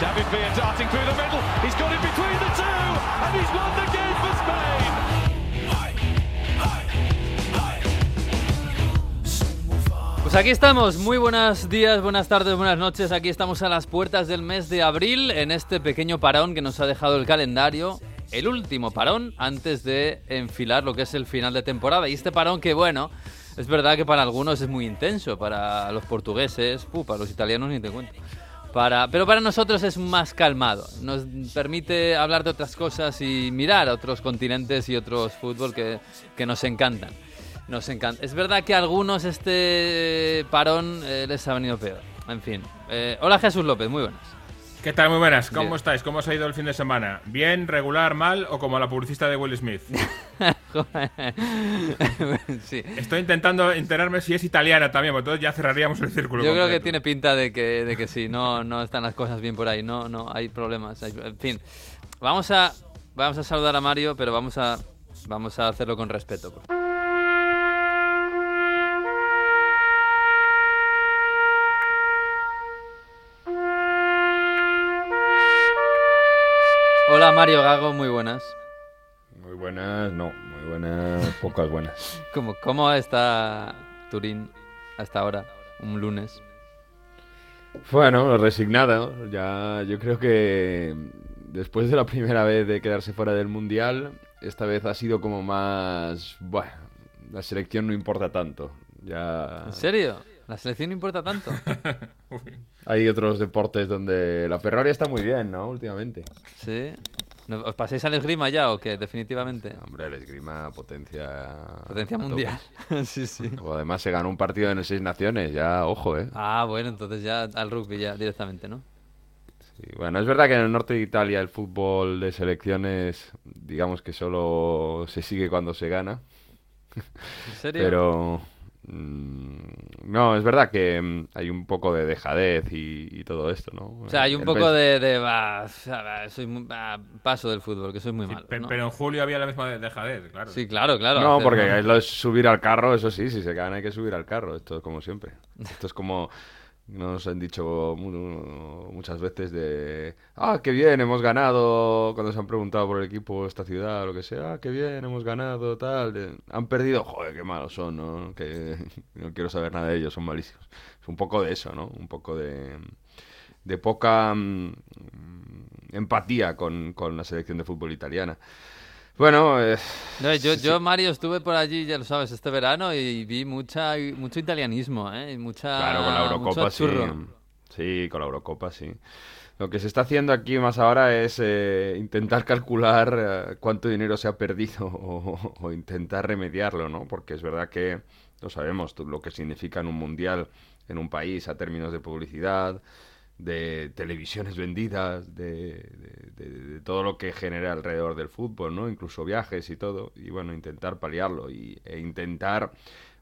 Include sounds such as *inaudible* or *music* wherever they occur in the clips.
David Villa darting through the middle. He's got it between the two, and he's won the game for Spain. Pues aquí estamos, muy buenos días, buenas tardes, buenas noches. Aquí estamos a las puertas del mes de abril en este pequeño parón que nos ha dejado el calendario. El último parón antes de enfilar lo que es el final de temporada. Y este parón que, bueno, es verdad que para algunos es muy intenso, para los portugueses, para los italianos ni te cuento. Para, pero para nosotros es más calmado. Nos permite hablar de otras cosas y mirar a otros continentes y otros fútbol que, que nos encantan. Nos encanta. Es verdad que a algunos este parón eh, les ha venido peor. En fin. Eh, hola Jesús López, muy buenas. ¿Qué tal? Muy buenas. ¿Cómo Bien. estáis? ¿Cómo os ha ido el fin de semana? ¿Bien, regular, mal o como la publicista de Will Smith? *laughs* sí. Estoy intentando enterarme si es italiana también, porque entonces ya cerraríamos el círculo. Yo creo que tiene pinta de que, de que sí, no, no están las cosas bien por ahí, no, no, hay problemas. hay- en fin, vamos a, vamos a saludar a Mario, pero vamos a, vamos a hacerlo con respeto. por favor. Hola Mario Gago, muy buenas. Muy buenas, no, muy buenas, pocas buenas. *laughs* ¿Cómo, cómo está Turín hasta ahora, un lunes? Bueno, resignado, ya yo creo que después de la primera vez de quedarse fuera del Mundial, esta vez ha sido como más, bueno, la selección no importa tanto. Ya ¿En serio? ¿La selección no importa tanto? *laughs* hay otros deportes donde la Ferrari está muy bien, ¿no? Últimamente. ¿Sí? ¿No- ¿Os pasáis al esgrima ya o qué? Definitivamente. Hombre, el esgrima potencia Potencia mundial. *laughs* sí, sí. O además se ganó un partido en el Seis Naciones, ya, ojo, ¿eh? Ah, bueno, entonces ya al rugby ya directamente, ¿no? Sí, bueno, es verdad que en el norte de Italia el fútbol de selecciones, digamos que solo se sigue cuando se gana, ¿En serio? pero mm, no, es verdad que mm, hay un poco de dejadez y, y todo esto, ¿no? O sea, hay un El poco de... de soy muy- va, paso del fútbol, que soy muy Sí, malo. pe- ¿no? Pero en julio había la misma de- dejadez, claro. Sí, claro, claro. No, porque es lo de subir al carro, eso sí, si se gana hay que subir al carro, esto es como siempre. Esto es como nos han dicho mu- muchas veces de, ah, qué bien, hemos ganado, cuando se han preguntado por el equipo esta ciudad lo que sea, ah, qué bien, hemos ganado, tal, han perdido, joder, qué malos son, ¿no? Que *laughs* no quiero saber nada de ellos, son malísimos. Es un poco de eso, ¿no? Un poco de, de poca mm, empatía con, con la selección de fútbol italiana. Bueno, eh, No, yo, yo, Mario, estuve por allí, ya lo sabes, este verano y vi mucha, mucho italianismo, ¿eh? Y mucha, Claro, con la Eurocopa sí. Sí, con la Eurocopa sí. Lo que se está haciendo aquí más ahora es eh, intentar calcular eh, cuánto dinero se ha perdido *laughs* o, o intentar remediarlo, ¿no? Porque es verdad que lo sabemos, lo que significa en un mundial en un país a términos de publicidad, de televisiones vendidas, de, todo lo que genera alrededor del fútbol, ¿no? Incluso viajes y todo. Y bueno, intentar paliarlo y, e intentar,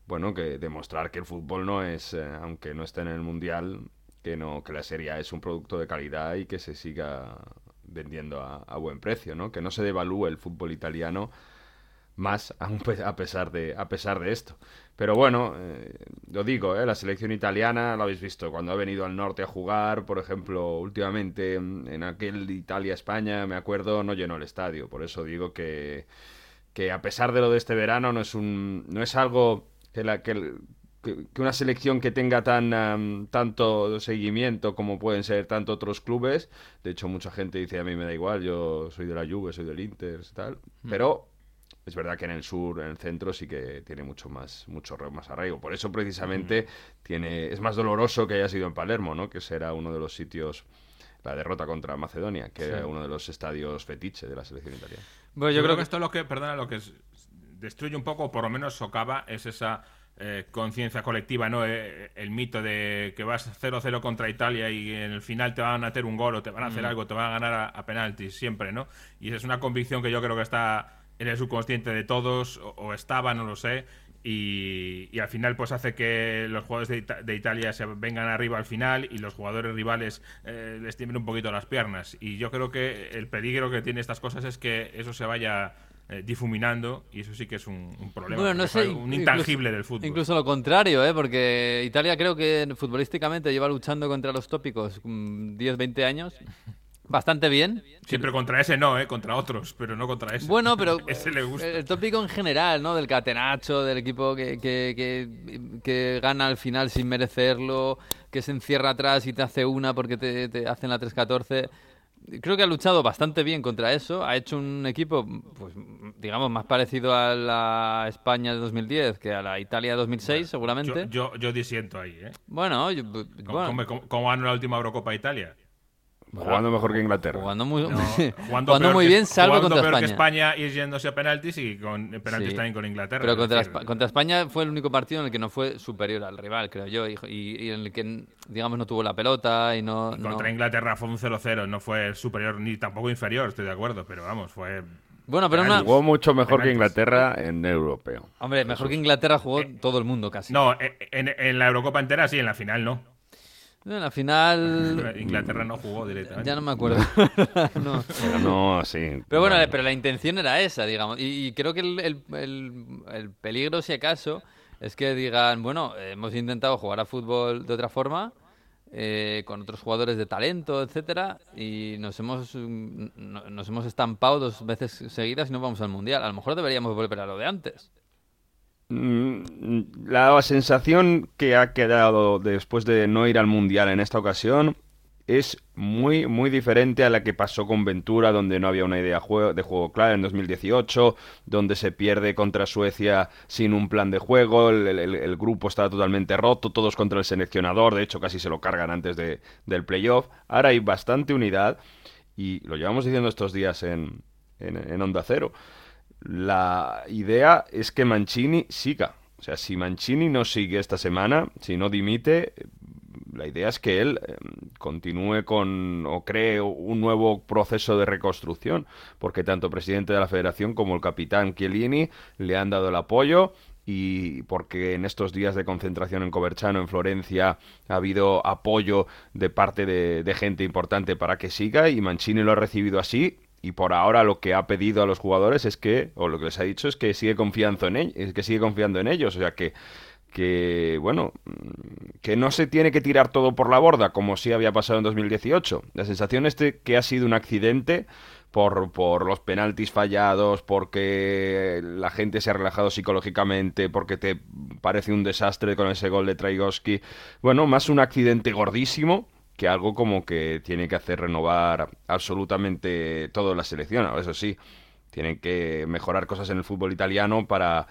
bueno, que demostrar que el fútbol no es, eh, aunque no esté en el mundial, que no, que la Serie es un producto de calidad y que se siga vendiendo a, a buen precio, ¿no? Que no se devalúe el fútbol italiano más *laughs* pe- a pesar de a pesar de esto. Pero bueno, eh, lo digo, ¿eh? la selección italiana, lo habéis visto, cuando ha venido al norte a jugar, por ejemplo, últimamente mm, en aquel Italia-España, me acuerdo, no llenó el estadio. Por eso digo que, que a pesar de lo de este verano, no es un no es algo que, la, que, que- una selección que tenga tan am, tanto seguimiento como pueden ser tanto otros clubes. De hecho, mucha gente dice, a mí me da igual, yo soy de la Juve, soy del Inter, tal. Pero es verdad que en el sur, en el centro, sí que tiene mucho más, mucho re- más arraigo. Por eso, precisamente, tiene, es más doloroso que haya sido en Palermo, ¿no? Que será uno de los sitios, la derrota contra Macedonia, que era uno de los estadios fetiche de la selección italiana. Bueno, Yo, yo creo creo que que esto lo que, perdona, lo que es- destruye un poco, o por lo menos socava, es esa eh, conciencia colectiva, ¿no? Eh, el mito de que vas 0-0 contra Italia y en el final te van a hacer un gol o te van a hacer algo, te van a ganar a, penaltis siempre, ¿no? Y esa es una convicción que yo creo que está en el subconsciente de todos, o, estaba, no lo sé, y, al final pues hace que los jugadores de, Italia se vengan arriba al final y los jugadores rivales eh, les tiemblen un poquito las piernas. Y yo creo que el peligro que tiene estas cosas es que eso se vaya eh, difuminando y eso sí que es un, problema. Bueno, no sé, un intangible del fútbol. Incluso lo contrario, ¿eh? porque Italia creo que futbolísticamente lleva luchando contra los tópicos 10, 20 años. Bastante bien. Siempre contra ese no, ¿eh? Contra otros, pero no contra ese. Bueno, pero *laughs* ese le gusta. el tópico en general, ¿no? Del catenacho, del equipo que, que, que, gana al final sin merecerlo, que se encierra atrás y te hace una porque te, te hacen la 3-14 creo que ha luchado bastante bien contra eso. Ha hecho un equipo, pues, digamos, más parecido a la España de 2010 que a la Italia de 2006, seguramente. Yo, yo, yo, disiento ahí, ¿eh? Bueno, ¿Cómo, ¿Cómo, ganó la última Eurocopa Italia? Jugando mejor que Inglaterra. Jugando muy, jugando, *laughs* muy bien, salvo contra peor España. que España y yéndose a penaltis y con penaltis también con Inglaterra. Pero contra, España fue el único partido en el que no fue superior al rival, creo yo, y, en el que, digamos, no tuvo la pelota y no... contra Inglaterra fue un 0-0, no fue superior ni tampoco inferior, estoy de acuerdo, pero vamos, fue... Bueno, pero una... Jugó mucho mejor que Inglaterra en europeo. Hombre, mejor que Inglaterra jugó eh, todo el mundo casi. No, en la Eurocopa entera sí, en la final no. En la final. *laughs* Inglaterra no jugó directamente. Ya no me acuerdo. *laughs* no. Pero no, sí. Pero bueno, pero la intención era esa, digamos. Y, creo que el, peligro, si acaso, es que digan, bueno, hemos intentado jugar a fútbol de otra forma. Eh, con otros jugadores de talento, etcétera, y nos hemos nos hemos estampado dos veces seguidas y no vamos al mundial. A lo mejor deberíamos volver a lo de antes. Mm, la sensación que ha quedado después de no ir al Mundial en esta ocasión es muy, muy diferente a la que pasó con Ventura, donde no había una idea de juego clara en 2018, donde se pierde contra Suecia sin un plan de juego, el, grupo estaba totalmente roto, todos contra el seleccionador, de hecho casi se lo cargan antes de, del playoff. Ahora hay bastante unidad y lo llevamos diciendo estos días en, en, en Onda Cero. La idea es que Mancini siga. O sea, si Mancini no sigue esta semana, si no dimite, la idea es que él em, continúe con o cree un nuevo proceso de reconstrucción, porque tanto el presidente de la federación como el capitán Chiellini le han dado el apoyo y porque en estos días de concentración en Coverciano, en Florencia, ha habido apoyo de parte de gente importante para que siga y Mancini lo ha recibido así y por ahora lo que ha pedido a los jugadores es que, o lo que les ha dicho es que sigue confiando en ellos, que sigue confiando en ellos, o sea que que bueno, que no se tiene que tirar todo por la borda como sí había pasado en 2018. La sensación es que ha sido un accidente por, por los penaltis fallados, porque la gente se ha relajado psicológicamente, porque te parece un desastre con ese gol de Traigoski. Bueno, más un accidente gordísimo que algo como que tiene que hacer renovar absolutamente toda la selección. Eso sí, tienen que mejorar cosas en el fútbol italiano para,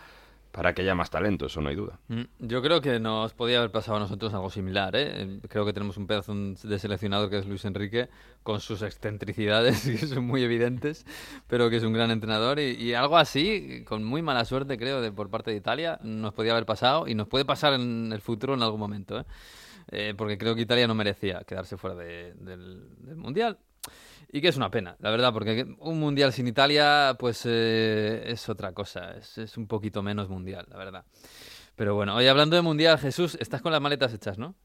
para que haya más talento, eso no hay duda. Mm, yo creo que nos podía haber pasado a nosotros algo similar. ¿eh? Creo que tenemos un pedazo de seleccionador que es Luis Enrique, con sus excentricidades, *laughs* que son muy evidentes, pero que es un gran entrenador. Y, algo así, con muy mala suerte, creo, de, por parte de Italia, nos podía haber pasado y nos puede pasar en el futuro en algún momento. ¿eh? Eh, porque creo que Italia no merecía quedarse fuera del, Mundial. Y que es una pena, la verdad, porque un Mundial sin Italia, pues eh, es otra cosa, es, es, un poquito menos Mundial, la verdad. Pero bueno, hoy hablando de Mundial, Jesús, estás con las maletas hechas, ¿no?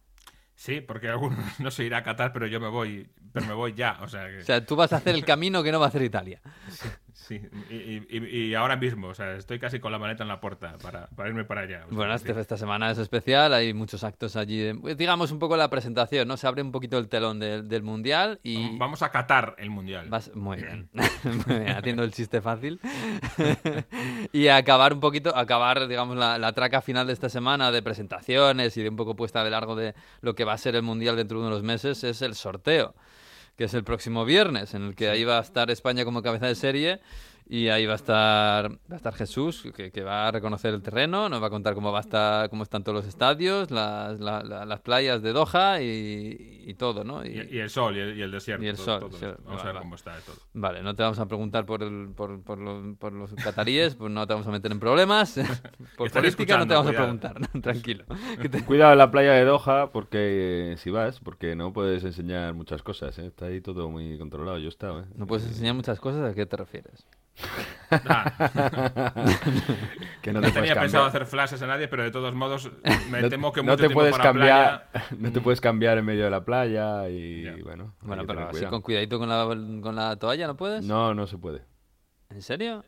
Sí, porque algunos *laughs* no se irá a Qatar, pero yo me voy, pero me voy ya. O sea, o sea, tú vas a hacer el camino que no va a hacer Italia. Sí, y, ahora mismo, o sea, estoy casi con la maleta en la puerta para, irme para allá. bueno, este, esta semana es especial, hay muchos actos allí. Pues, digamos un poco la presentación, ¿no? Se abre un poquito el telón del Mundial y... Vamos a Qatar el Mundial. Muy bien, *clears throat* *laughs* muy bien, haciendo el chiste fácil. *laughs* y acabar un poquito, acabar, digamos, la, la traca final de esta semana de presentaciones y de un poco puesta de largo de lo que va a ser el Mundial dentro de unos meses es el sorteo que es el próximo viernes, en el que ahí va a estar España como cabeza de serie y ahí va a estar va a estar Jesús que, que va a reconocer el terreno nos va a contar cómo va a estar cómo están todos los estadios las, la- la- las playas de Doha y, y todo no Y, Y- y el sol y el, y el desierto. Y el todo- sol, todo sí, esto. Vamos a ver cómo está de todo. Vale, no te vamos a preguntar por, el, por, por, lo- por los cataríes, pues no te vamos a meter en problemas. *laughs* por política no te vamos a preguntar, ¿no? *laughs* tranquilo. Que te- Cuidado en la playa de Doha porque eh, si vas, porque no puedes enseñar muchas cosas, ¿eh? Está ahí todo muy controlado, yo he estado, ¿eh? No puedes enseñar muchas cosas, ¿a qué te refieres? Ah, *laughs* que no no te puedes tenía cambiar. pensado hacer flashes a nadie, pero de todos modos *laughs* me No- temo que no mucho te tiempo puedes para cambiar, playa- *laughs* no te puedes cambiar en medio de la playa y Ya. bueno. Bueno, pero así cuidado. con cuidadito con la, con la toalla, ¿no puedes? No, no se puede. ¿En serio?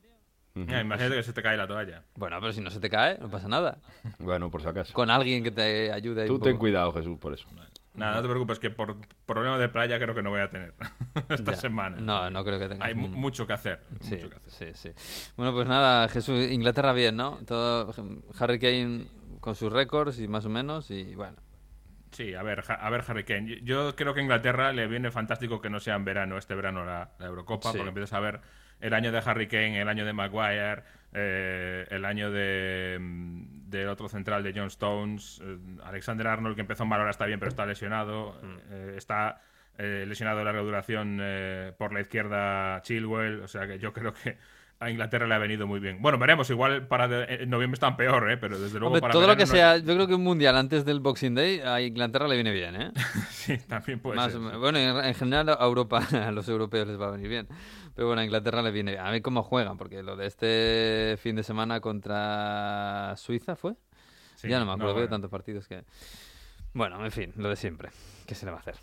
Ujú. Ya, imagínate que se te cae la toalla. Bueno, pero si no se te cae, no pasa nada. Bueno, por si acaso. Con alguien que te ayude Tú un ten cuidado, Jesús, por eso. Nada, no te preocupes, que por problema de playa creo que no voy a tener *laughs* esta Ya. semana. No, no creo que tengas Hay un- mucho que hacer. Sí, mucho que hacer. sí, sí. Bueno, pues nada, Jesús, Inglaterra bien, ¿no? Todo Harry Kane con sus récords y más o menos y bueno. Sí, a ver, a ver, Harry Kane. Yo, creo que a Inglaterra le viene fantástico que no sea en verano, este verano la, la Eurocopa, porque empiezas a ver el año de Harry Kane, el año de Maguire, eh, el año de mm, del otro central de John Stones, eh, Alexander Arnold, que empezó mal, ahora está bien, pero está lesionado. Mm. eh, está eh, lesionado de larga duración eh, por la izquierda Chilwell, o sea que yo creo que a Inglaterra le ha venido muy bien. Bueno, veremos, igual para de- en noviembre están peor, ¿eh? pero desde luego Hombre, para todo lo que no- sea, yo creo que un mundial antes del Boxing Day a Inglaterra le viene bien, ¿eh? *laughs* Sí, también puede Más ser. Bueno, en, en general a Europa, *laughs* a los europeos les va a venir bien. Pero bueno, a Inglaterra le viene bien. A ver cómo juegan, porque lo de este fin de semana contra Suiza fue. Sí, ya no me acuerdo, veo bueno. tantos partidos que... Bueno, en fin, lo de siempre. ¿Qué se le va a hacer?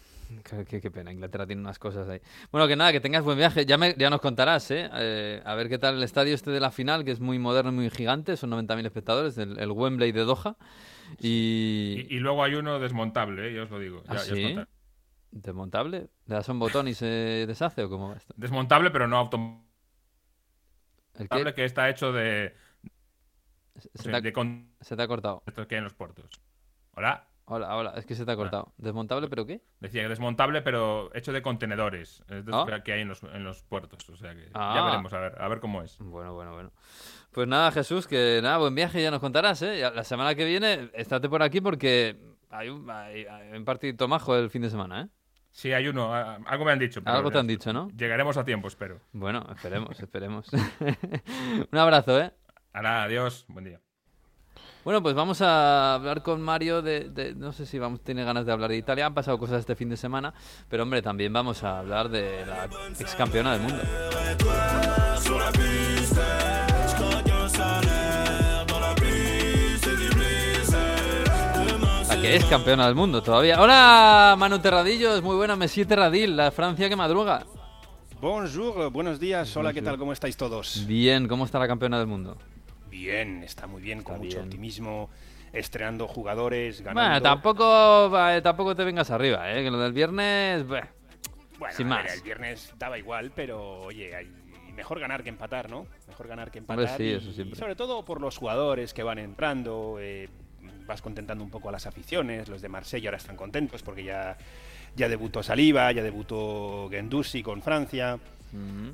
Qué, qué- qué pena, Inglaterra tiene unas cosas ahí. Bueno, que nada, que tengas buen viaje. Ya, me- ya nos contarás, ¿eh? Eh, A ver qué tal el estadio este de la final, que es muy moderno y muy gigante. Son 90.000 espectadores, el, el Wembley de Doha. Y... Y, y luego hay uno desmontable, ¿eh? ya os lo digo. ¿Ah, ya- os sí? ¿Desmontable? ¿Le das un botón y se deshace o cómo va esto? Desmontable, pero no automontable, ¿El que está hecho de, Se te, de ha, con- se te ha cortado. estos que hay en los puertos. Hola. Hola, hola, es que se te ha cortado. ¿Desmontable pero qué? Decía que desmontable, pero hecho de contenedores. Es de Ah. que hay en los, en los puertos. O sea que ya Ah. veremos, a ver, a ver cómo es. Bueno, bueno, bueno. Pues nada, Jesús, que nada, buen viaje, ya nos contarás, ¿eh? La semana que viene, estate por aquí porque hay un, hay, hay un partido majo el fin de semana, ¿eh? Sí, hay uno. Algo me han dicho. pero Algo te han dicho, ¿no? Llegaremos a tiempo, espero. Bueno, esperemos, *laughs* esperemos. *laughs* un abrazo, ¿eh? Ahora, adiós. Buen día. Bueno, pues vamos a hablar con Mario de, de- no sé si vamos tiene ganas de hablar de Italia. Han pasado cosas este fin de semana, pero hombre, también vamos a hablar de la ex campeona del mundo. Que es campeona del mundo todavía. Hola, Manu Terradillos, muy buena, Messi Terradil, la Francia que madruga. Bonjour, buenos días, hola, ¿qué tal? ¿Cómo estáis todos? Bien, ¿cómo está la campeona del mundo? Bien, está muy bien, con mucho bien. optimismo, estrenando jugadores, ganando. Bueno, tampoco, eh, tampoco te vengas arriba, ¿eh? Que lo del viernes, Bueno, sin ver, más. el viernes daba igual, pero oye, hay- mejor ganar que empatar, ¿no? Mejor ganar que Hombre, empatar. sí, y, eso siempre. y sobre todo por los jugadores que van entrando, eh, vas contentando un poco a las aficiones, los de Marsella ahora están contentos porque ya, ya debutó Saliba, ya debutó Gendusi con Francia.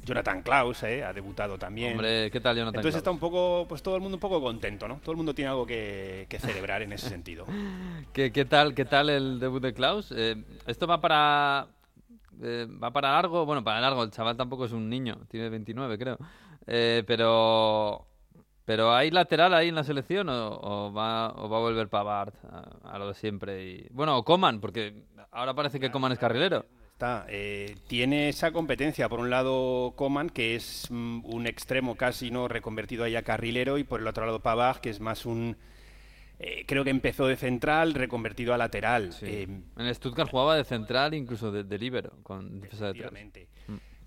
Jonathan Klaus eh, ha debutado también. Hombre, ¿qué tal, Jonathan? Entonces está un poco, pues todo el mundo un poco contento, ¿no? Todo el mundo tiene algo que, que celebrar en ese sentido. *laughs* ¿Qué, qué tal, ¿Qué tal el debut de Klaus? Eh, ¿Esto va para eh, va para largo? Bueno, para largo, el chaval tampoco es un niño, tiene 29 creo. Pero pero ¿hay lateral ahí en la selección o, o va, o va a volver Pavard a, a lo de siempre? Y, bueno, o Coman, porque ahora parece que Coman es carrilero. Está, eh, tiene esa competencia. Por un lado, Coman, que es mm, un extremo casi no reconvertido ahí a carrilero, y por el otro lado, Pavard, que es más un. eh, creo que empezó de central, reconvertido a lateral. Eh, en Stuttgart jugaba de central, incluso de, de líbero, con defensa de tres.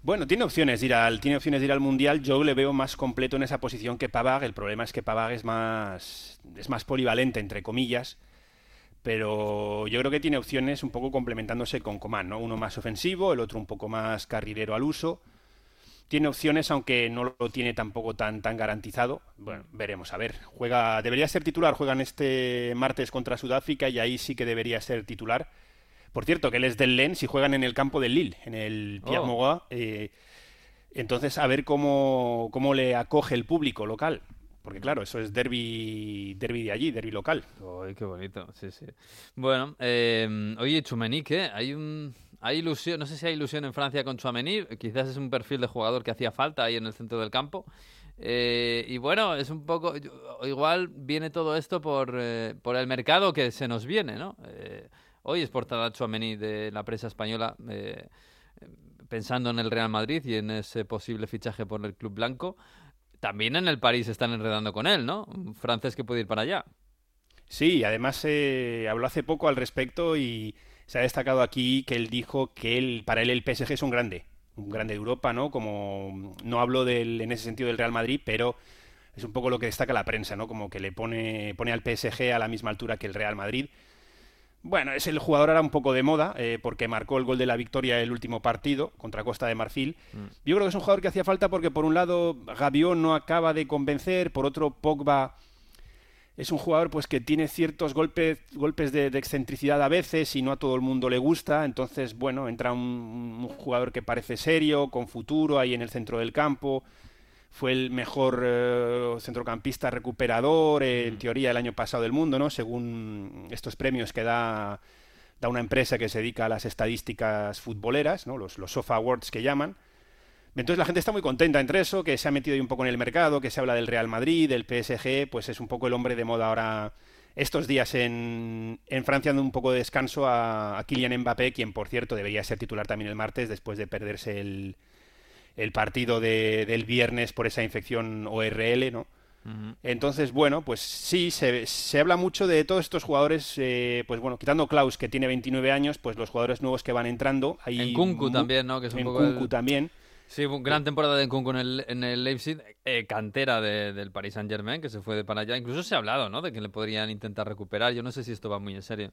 Bueno, tiene opciones de ir al, tiene opciones de ir al mundial. Yo le veo más completo en esa posición que Pavard. El problema es que Pavard es más, es más polivalente entre comillas. Pero yo creo que tiene opciones un poco complementándose con Coman, ¿no? Uno más ofensivo, el otro un poco más carrilero al uso. Tiene opciones, aunque no lo tiene tampoco tan, tan garantizado. Bueno, veremos. A ver, juega, debería ser titular. Juegan este martes contra Sudáfrica y ahí sí que debería ser titular. Por cierto, que él es del Lens y juegan en el campo del Lille, en el Pierre Oh. Eh, Entonces, a ver cómo, cómo le acoge el público local. Porque claro, eso es derby, derby de allí, derby local. Uy, qué bonito, sí, sí. Bueno, eh, oye, Chumení, ¿qué? Hay un... Hay ilusión, no sé si hay ilusión en Francia con Chouameni, quizás es un perfil de jugador que hacía falta ahí en el centro del campo. Eh, y bueno, es un poco, igual viene todo esto por, eh, por el mercado que se nos viene, ¿no? Eh, hoy es portada Chouameni de la prensa española pensando en el Real Madrid y en ese posible fichaje por el Club Blanco. También en el París están enredando con él, ¿no? Un francés que puede ir para allá. Sí, además habló hace poco al respecto y se ha destacado aquí que él dijo que él, para él el PSG es un grande, un grande de Europa, ¿no? Como no hablo del, en ese sentido del Real Madrid, pero es un poco lo que destaca la prensa, ¿no? Como que le pone, pone al PSG a la misma altura que el Real Madrid. Bueno, es el jugador ahora un poco de moda, eh, porque marcó el gol de la victoria el último partido contra Costa de Marfil. Mm. Yo creo que es un jugador que hacía falta porque por un lado Gavión no acaba de convencer, por otro Pogba es un jugador pues que tiene ciertos golpes, golpes de, excentricidad a veces y no a todo el mundo le gusta. Entonces, bueno, entra un, jugador que parece serio, con futuro ahí en el centro del campo. Fue el mejor eh, centrocampista recuperador, eh, en mm. teoría, el año pasado del mundo, ¿no? Según estos premios que da, da una empresa que se dedica a las estadísticas futboleras, ¿no? Los, los SOFA Awards que llaman. Entonces la gente está muy contenta entre eso, que se ha metido ahí un poco en el mercado, que se habla del Real Madrid, del PSG, pues es un poco el hombre de moda ahora estos días en, Francia dando un poco de descanso a, Kylian Mbappé, quien por cierto debería ser titular también el martes después de perderse el, partido del viernes por esa infección ORL, ¿no? Entonces, bueno, pues sí, se, se, habla mucho de todos estos jugadores, eh, pues bueno, quitando Klaus, que tiene 29 años, pues los jugadores nuevos que van entrando. en Kunku también, ¿no? Que es un en Kunku también. Sí, gran temporada de Nkunku en el, en el Leipzig, eh, cantera del Paris Saint Germain, que se fue de para allá. Incluso se ha hablado, ¿no? De que le podrían intentar recuperar. Yo no sé si esto va muy en serio.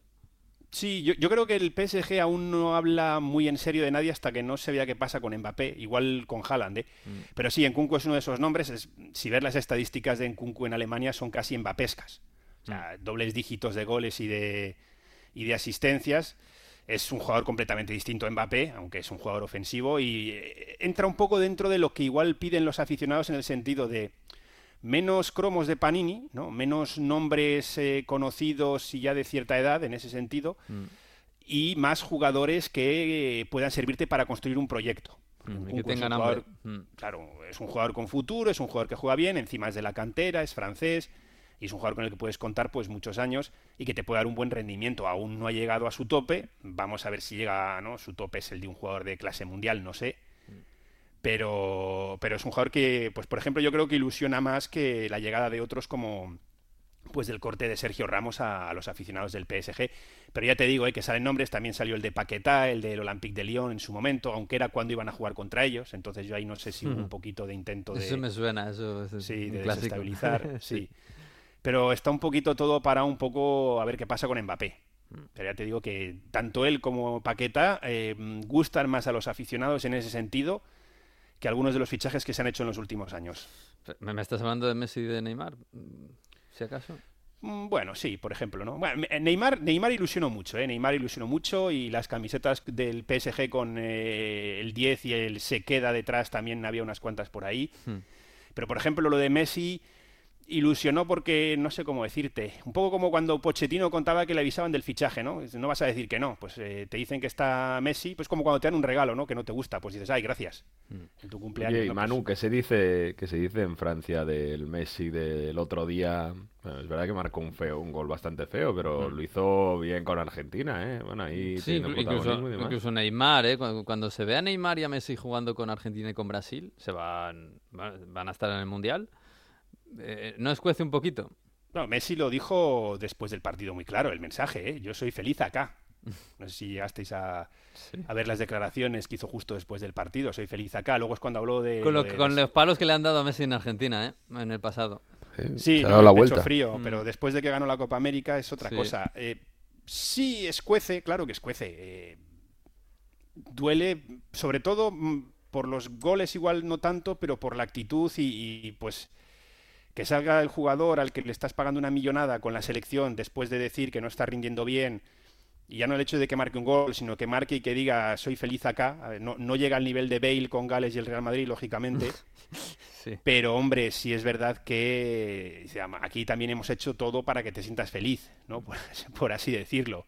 Sí, yo, creo que el PSG aún no habla muy en serio de nadie hasta que no se vea qué pasa con Mbappé, igual con Haaland, ¿eh? Mm. Pero sí, Nkunku es uno de esos nombres. si ves las estadísticas de Nkunku en Alemania, son casi Mbappescas. O sea, mm. dobles dígitos de goles y de, y de asistencias es un jugador completamente distinto a Mbappé, aunque es un jugador ofensivo, y eh, entra un poco dentro de lo que igual piden los aficionados en el sentido de menos cromos de Panini, ¿no? menos nombres eh, conocidos y ya de cierta edad en ese sentido, mm. y más jugadores que eh, puedan servirte para construir un proyecto. Mm, que tengan mm. Claro, es un jugador con futuro, es un jugador que juega bien, encima es de la cantera, es francés, y es un jugador con el que puedes contar pues muchos años y que te puede dar un buen rendimiento. Aún no ha llegado a su tope, vamos a ver si llega, ¿no? Su tope es el de un jugador de clase mundial, no sé. Pero, pero es un jugador que, pues por ejemplo, yo creo que ilusiona más que la llegada de otros como pues del corte de Sergio Ramos a, los aficionados del PSG. Pero ya te digo, eh, que salen nombres, también salió el de Paquetá, el del Olympique de Lyon en su momento, aunque era cuando iban a jugar contra ellos, entonces yo ahí no sé si hubo un poquito de intento de... Eso me suena, eso sí, de desestabilizar, *laughs* sí. Pero está un poquito todo para un poco a ver qué pasa con Mbappé. Mm. Pero ya te digo que tanto él como Paqueta eh, gustan más a los aficionados en ese sentido que algunos de los fichajes que se han hecho en los últimos años. ¿Me estás hablando de Messi y de Neymar? Si acaso. Mm, bueno, sí, por ejemplo, ¿no? Neymar, Neymar ilusionó mucho, ¿eh? Neymar ilusionó mucho y las camisetas del PSG con eh, el 10 y el se queda detrás también había unas cuantas por ahí. Hmm. Pero, por ejemplo, lo de Messi ilusionó porque no sé cómo decirte. Un poco como cuando Pochettino contaba que le avisaban del fichaje, ¿no? No vas a decir que no. Pues eh, te dicen que está Messi, pues como cuando te dan un regalo, ¿no? Que no te gusta, pues dices, ay, gracias. Mm. En tu cumpleaños. y Manu, ¿qué se dice que se dice en Francia del Messi del otro día? es verdad que marcó un feo, un gol bastante feo, pero mm. lo hizo bien con Argentina, ¿eh? Bueno, ahí sí, incluso, incluso, Neymar, ¿eh? Cuando, se ve a Neymar y a Messi jugando con Argentina y con Brasil, se van, van a estar en el Mundial. Eh, ¿no escuece un poquito? No, Messi lo dijo después del partido muy claro, el mensaje, ¿eh? yo soy feliz acá. *laughs* No sé si llegasteis a, a, ver las declaraciones que hizo justo después del partido, soy feliz acá. Luego es cuando habló de... Con, los palos que le han dado a Messi en Argentina, ¿eh? en el pasado. Sí, ha dado la vuelta. frío, mm. pero después de que ganó la Copa América es otra cosa. Eh, sí, escuece, claro que escuece. Eh, duele, sobre todo mm, por los goles igual no tanto, pero por la actitud y pues que salga el jugador al que le estás pagando una millonada con la selección después de decir que no está rindiendo bien y ya no el hecho de que marque un gol, sino que marque y que diga soy feliz acá. no, no, llega al nivel de Bale con Gales y el Real Madrid, lógicamente. *laughs* sí. Pero hombre, sí es verdad que aquí también hemos hecho todo para que te sientas feliz, ¿no? Por, *laughs* por así decirlo.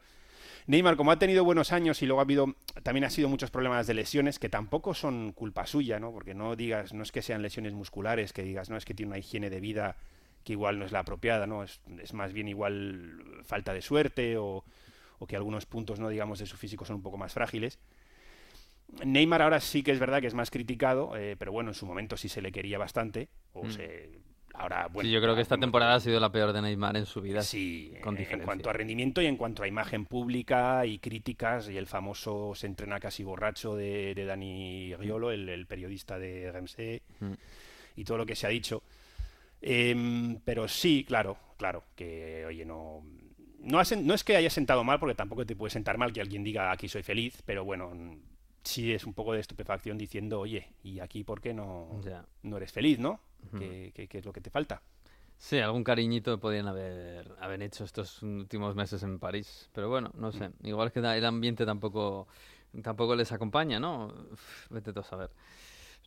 Neymar, como ha tenido buenos años y luego ha habido, también ha sido muchos problemas de lesiones que tampoco son culpa suya, ¿no? Porque no digas, no es que sean lesiones musculares, que digas, no es que tiene una higiene de vida que igual no es la apropiada, ¿no? Es, es más bien igual falta de suerte o, o que algunos puntos, no digamos, de su físico son un poco más frágiles. Neymar ahora sí que es verdad que es más criticado, eh, pero bueno, en su momento sí se le quería bastante. O Mm. se, ahora, bueno, Sí, yo creo que esta temporada ha sido la peor de Neymar en su vida. Sí, con en cuanto a rendimiento y en cuanto a imagen pública y críticas, y el famoso se entrena casi borracho de, de Dani Riolo, el, el periodista de RMC, Mm. y todo lo que se ha dicho. Em, pero sí, claro, claro, que oye, no, no, ha sen- no es que haya sentado mal, porque tampoco te puede sentar mal que alguien diga aquí soy feliz, pero bueno, mm, sí es un poco de estupefacción diciendo, oye, ¿y aquí por qué no, no eres feliz, no? Ujú. ¿Qué, qué- qué es lo que te falta? Sí, algún cariñito podían haber, haber hecho estos últimos meses en París. Pero bueno, no sé. Igual que el ambiente tampoco, tampoco les acompaña, ¿no? Uf, Vete tú a saber.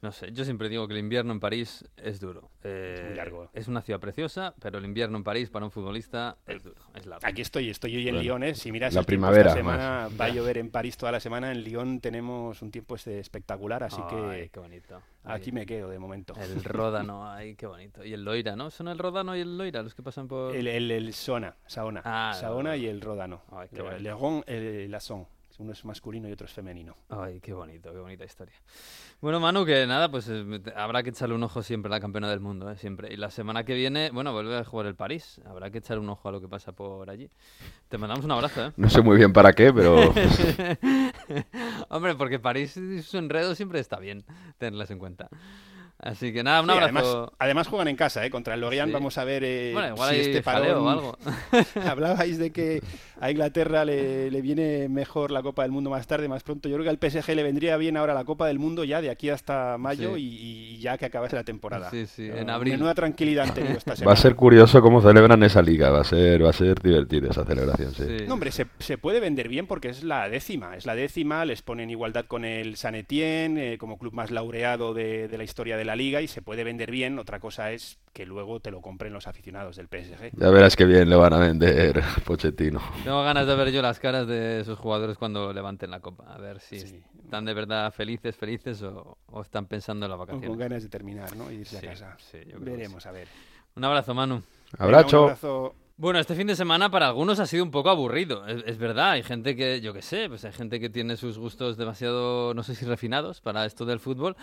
No sé, yo siempre digo que el invierno en París es duro. Eh, muy largo. Es una ciudad preciosa, pero el invierno en París para un futbolista es duro, es largo. Aquí estoy, estoy hoy en Bueno, Lyon, ¿eh? Si miras la el primavera, esta semana, más. va a llover en París toda la semana. En Lyon tenemos un tiempo este espectacular, así Ay, que qué bonito. aquí me quedo de momento. El Ródano, ay, qué bonito. Y el Loira, ¿no? ¿Son el Ródano y el Loira los que pasan por...? El, el, el Sona, Saona. Ah, Saona no, y el Ródano. Ay, qué. Legon, el Lasson. Uno es masculino y otro es femenino. Ay, qué bonito, qué bonita historia. Bueno, Manu, que nada, pues eh, habrá que echarle un ojo siempre a la campeona del mundo, ¿eh? siempre. Y la semana que viene, bueno, vuelve a jugar el París. Habrá que echar un ojo a lo que pasa por allí. Te mandamos un abrazo, ¿eh? No sé muy bien para qué, pero *laughs* Hombre, porque París y su enredo siempre está bien tenerlas en cuenta. Así que nada, un Sí, abrazo. además, además juegan en casa, ¿eh? Contra el Lorient Sí. vamos a ver eh, bueno, igual si hay este jaleo parón... o algo. *laughs* *laughs* Hablabais de que a Inglaterra le, le viene mejor la Copa del Mundo más tarde, más pronto. Yo creo que al PSG le vendría bien ahora la Copa del Mundo ya de aquí hasta mayo Sí. y, y ya que acabase la temporada. Sí, sí, en abril. Menuda tranquilidad han tenido esta *laughs* va a ser curioso cómo celebran esa liga. Va a ser, va a ser divertida esa celebración, sí. Sí. No, hombre, se, se puede vender bien porque es la décima. Es la décima, les pone en igualdad con el San Etienne eh, como club más laureado de, de la historia de la liga y se puede vender bien. Otra cosa es que luego te lo compren los aficionados del PSG. Ya verás qué bien le van a vender *laughs* Pochettino. Tengo ganas de ver yo las caras de esos jugadores cuando levanten la copa. A ver si Sí. están de verdad felices, felices o, o están pensando en las O con ganas de terminar, ¿no? Y irse Sí, a casa. sí, yo creo que Veremos, a ver. Un abrazo, Manu. Abrazo. un abrazo. Bueno, este fin de semana para algunos ha sido un poco aburrido, es, es verdad. Hay gente que, yo qué sé, pues hay gente que tiene sus gustos demasiado, no sé si refinados para esto del fútbol.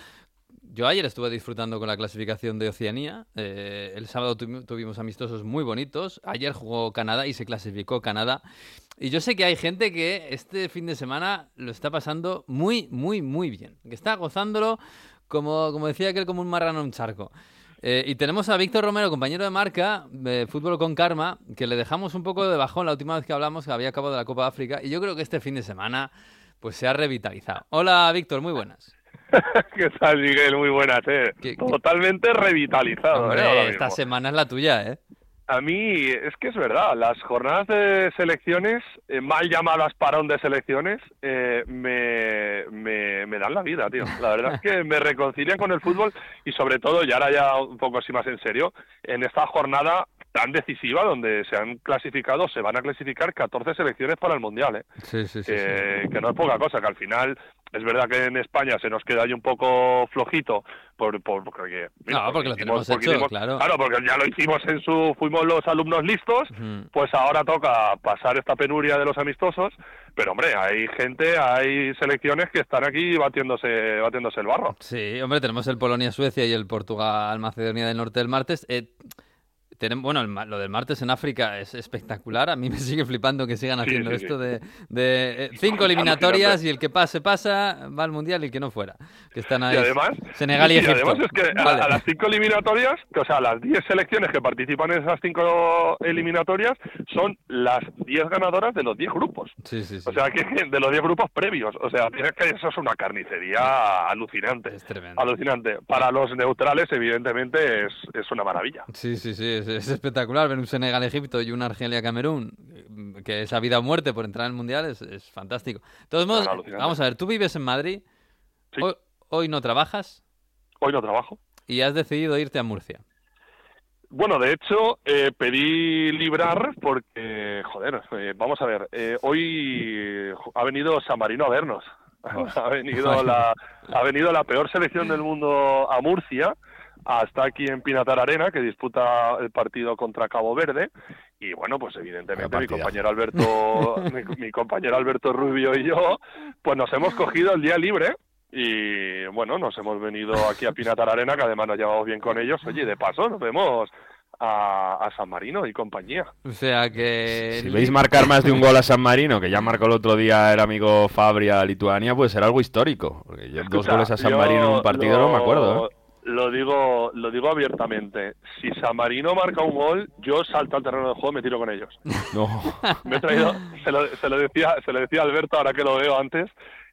Yo ayer estuve disfrutando con la clasificación de Oceanía. eh, el sábado tuvi- tuvimos amistosos muy bonitos. Ayer jugó Canadá y se clasificó Canadá. Y yo sé que hay gente que este fin de semana lo está pasando muy, muy, muy bien. Que está gozándolo como, como decía aquel, como un marrano en un charco. Eh, y tenemos a Víctor Romero, compañero de marca de Fútbol con Karma, que le dejamos un poco de bajón la última vez que hablamos, que había acabado la Copa de África, y yo creo que este fin de semana pues se ha revitalizado. Hola Víctor, muy buenas. *laughs* ¿Qué tal, Miguel? Muy buenas, ¿eh? ¿Qué- qué- Totalmente revitalizado, Hombre, ¿eh? Esta semana es la tuya, ¿eh? A mí, es que es verdad, las jornadas de selecciones, eh, mal llamadas parón de selecciones, eh, me, me, me dan la vida, tío. La verdad es que *laughs* me reconcilian con el fútbol y sobre todo, y ahora ya un poco así más en serio, en esta jornada tan decisiva donde se han clasificado, se van a clasificar 14 selecciones para el Mundial, ¿eh? Sí, sí, sí. que, que no es poca cosa, que al final es verdad que en España se nos queda ahí un poco flojito por, por porque No, porque lo tenemos porque hecho, claro. claro porque ya lo hicimos en su fuimos los alumnos listos pues ahora toca pasar esta penuria de los amistosos pero hombre hay gente hay selecciones que están aquí batiéndose batiéndose el barro Sí, hombre, tenemos el Polonia-Suecia y el Portugal-Macedonia del Norte del martes. Eh, tenemos, bueno, el lo del martes en África es espectacular. A mí me sigue flipando que sigan Sí, haciendo sí, sí. esto de, de, eh, cinco eliminatorias y el que pase, pasa, va al Mundial y el que no fuera. Que están ahí y además Senegal y y Egipto. además es que a, Vale. a las cinco eliminatorias que, o sea las 10 selecciones que participan en esas cinco eliminatorias son las 10 ganadoras de los 10 grupos Sí, sí, sí. O sea, que *laughs* de los 10 grupos previos. O sea, tienes que eso es una carnicería alucinante. es tremendo. Alucinante. Para los neutrales, evidentemente, es, es una maravilla. Sí, sí, sí, es es, es espectacular ver un Senegal-Egipto y un Argelia-Camerún, eh, que es a vida o muerte por entrar en el Mundial, es, es fantástico. De todos modos, vamos a ver, tú vives en Madrid, Sí. hoy, hoy no trabajas Hoy no trabajo. y has decidido irte a Murcia. Bueno, de hecho, eh, pedí librar porque, joder, eh, vamos a ver, eh, hoy ha venido San Marino a vernos. *laughs* ha venido *laughs* la ha venido la peor selección del mundo a Murcia hasta aquí en Pinatar Arena que disputa el partido contra Cabo Verde y bueno pues evidentemente mi compañero Alberto *laughs* mi, mi compañero Alberto Rubio y yo pues nos hemos cogido el día libre y bueno nos hemos venido aquí a Pinatar Arena que además nos llevamos bien con ellos oye de paso nos vemos a, a San Marino y compañía O sea que... Si veis marcar más de un gol a San Marino, que ya marcó el otro día el amigo Fabri a Lituania, pues será algo histórico. Porque yo dos goles a San yo Marino en un partido no me acuerdo. ¿eh? Lo digo, lo digo abiertamente. Si San Marino marca un gol, yo salto al terreno de juego y me tiro con ellos. No. *laughs* Me he traído, se lo, se lo decía, se lo decía a Alberto ahora que lo veo antes,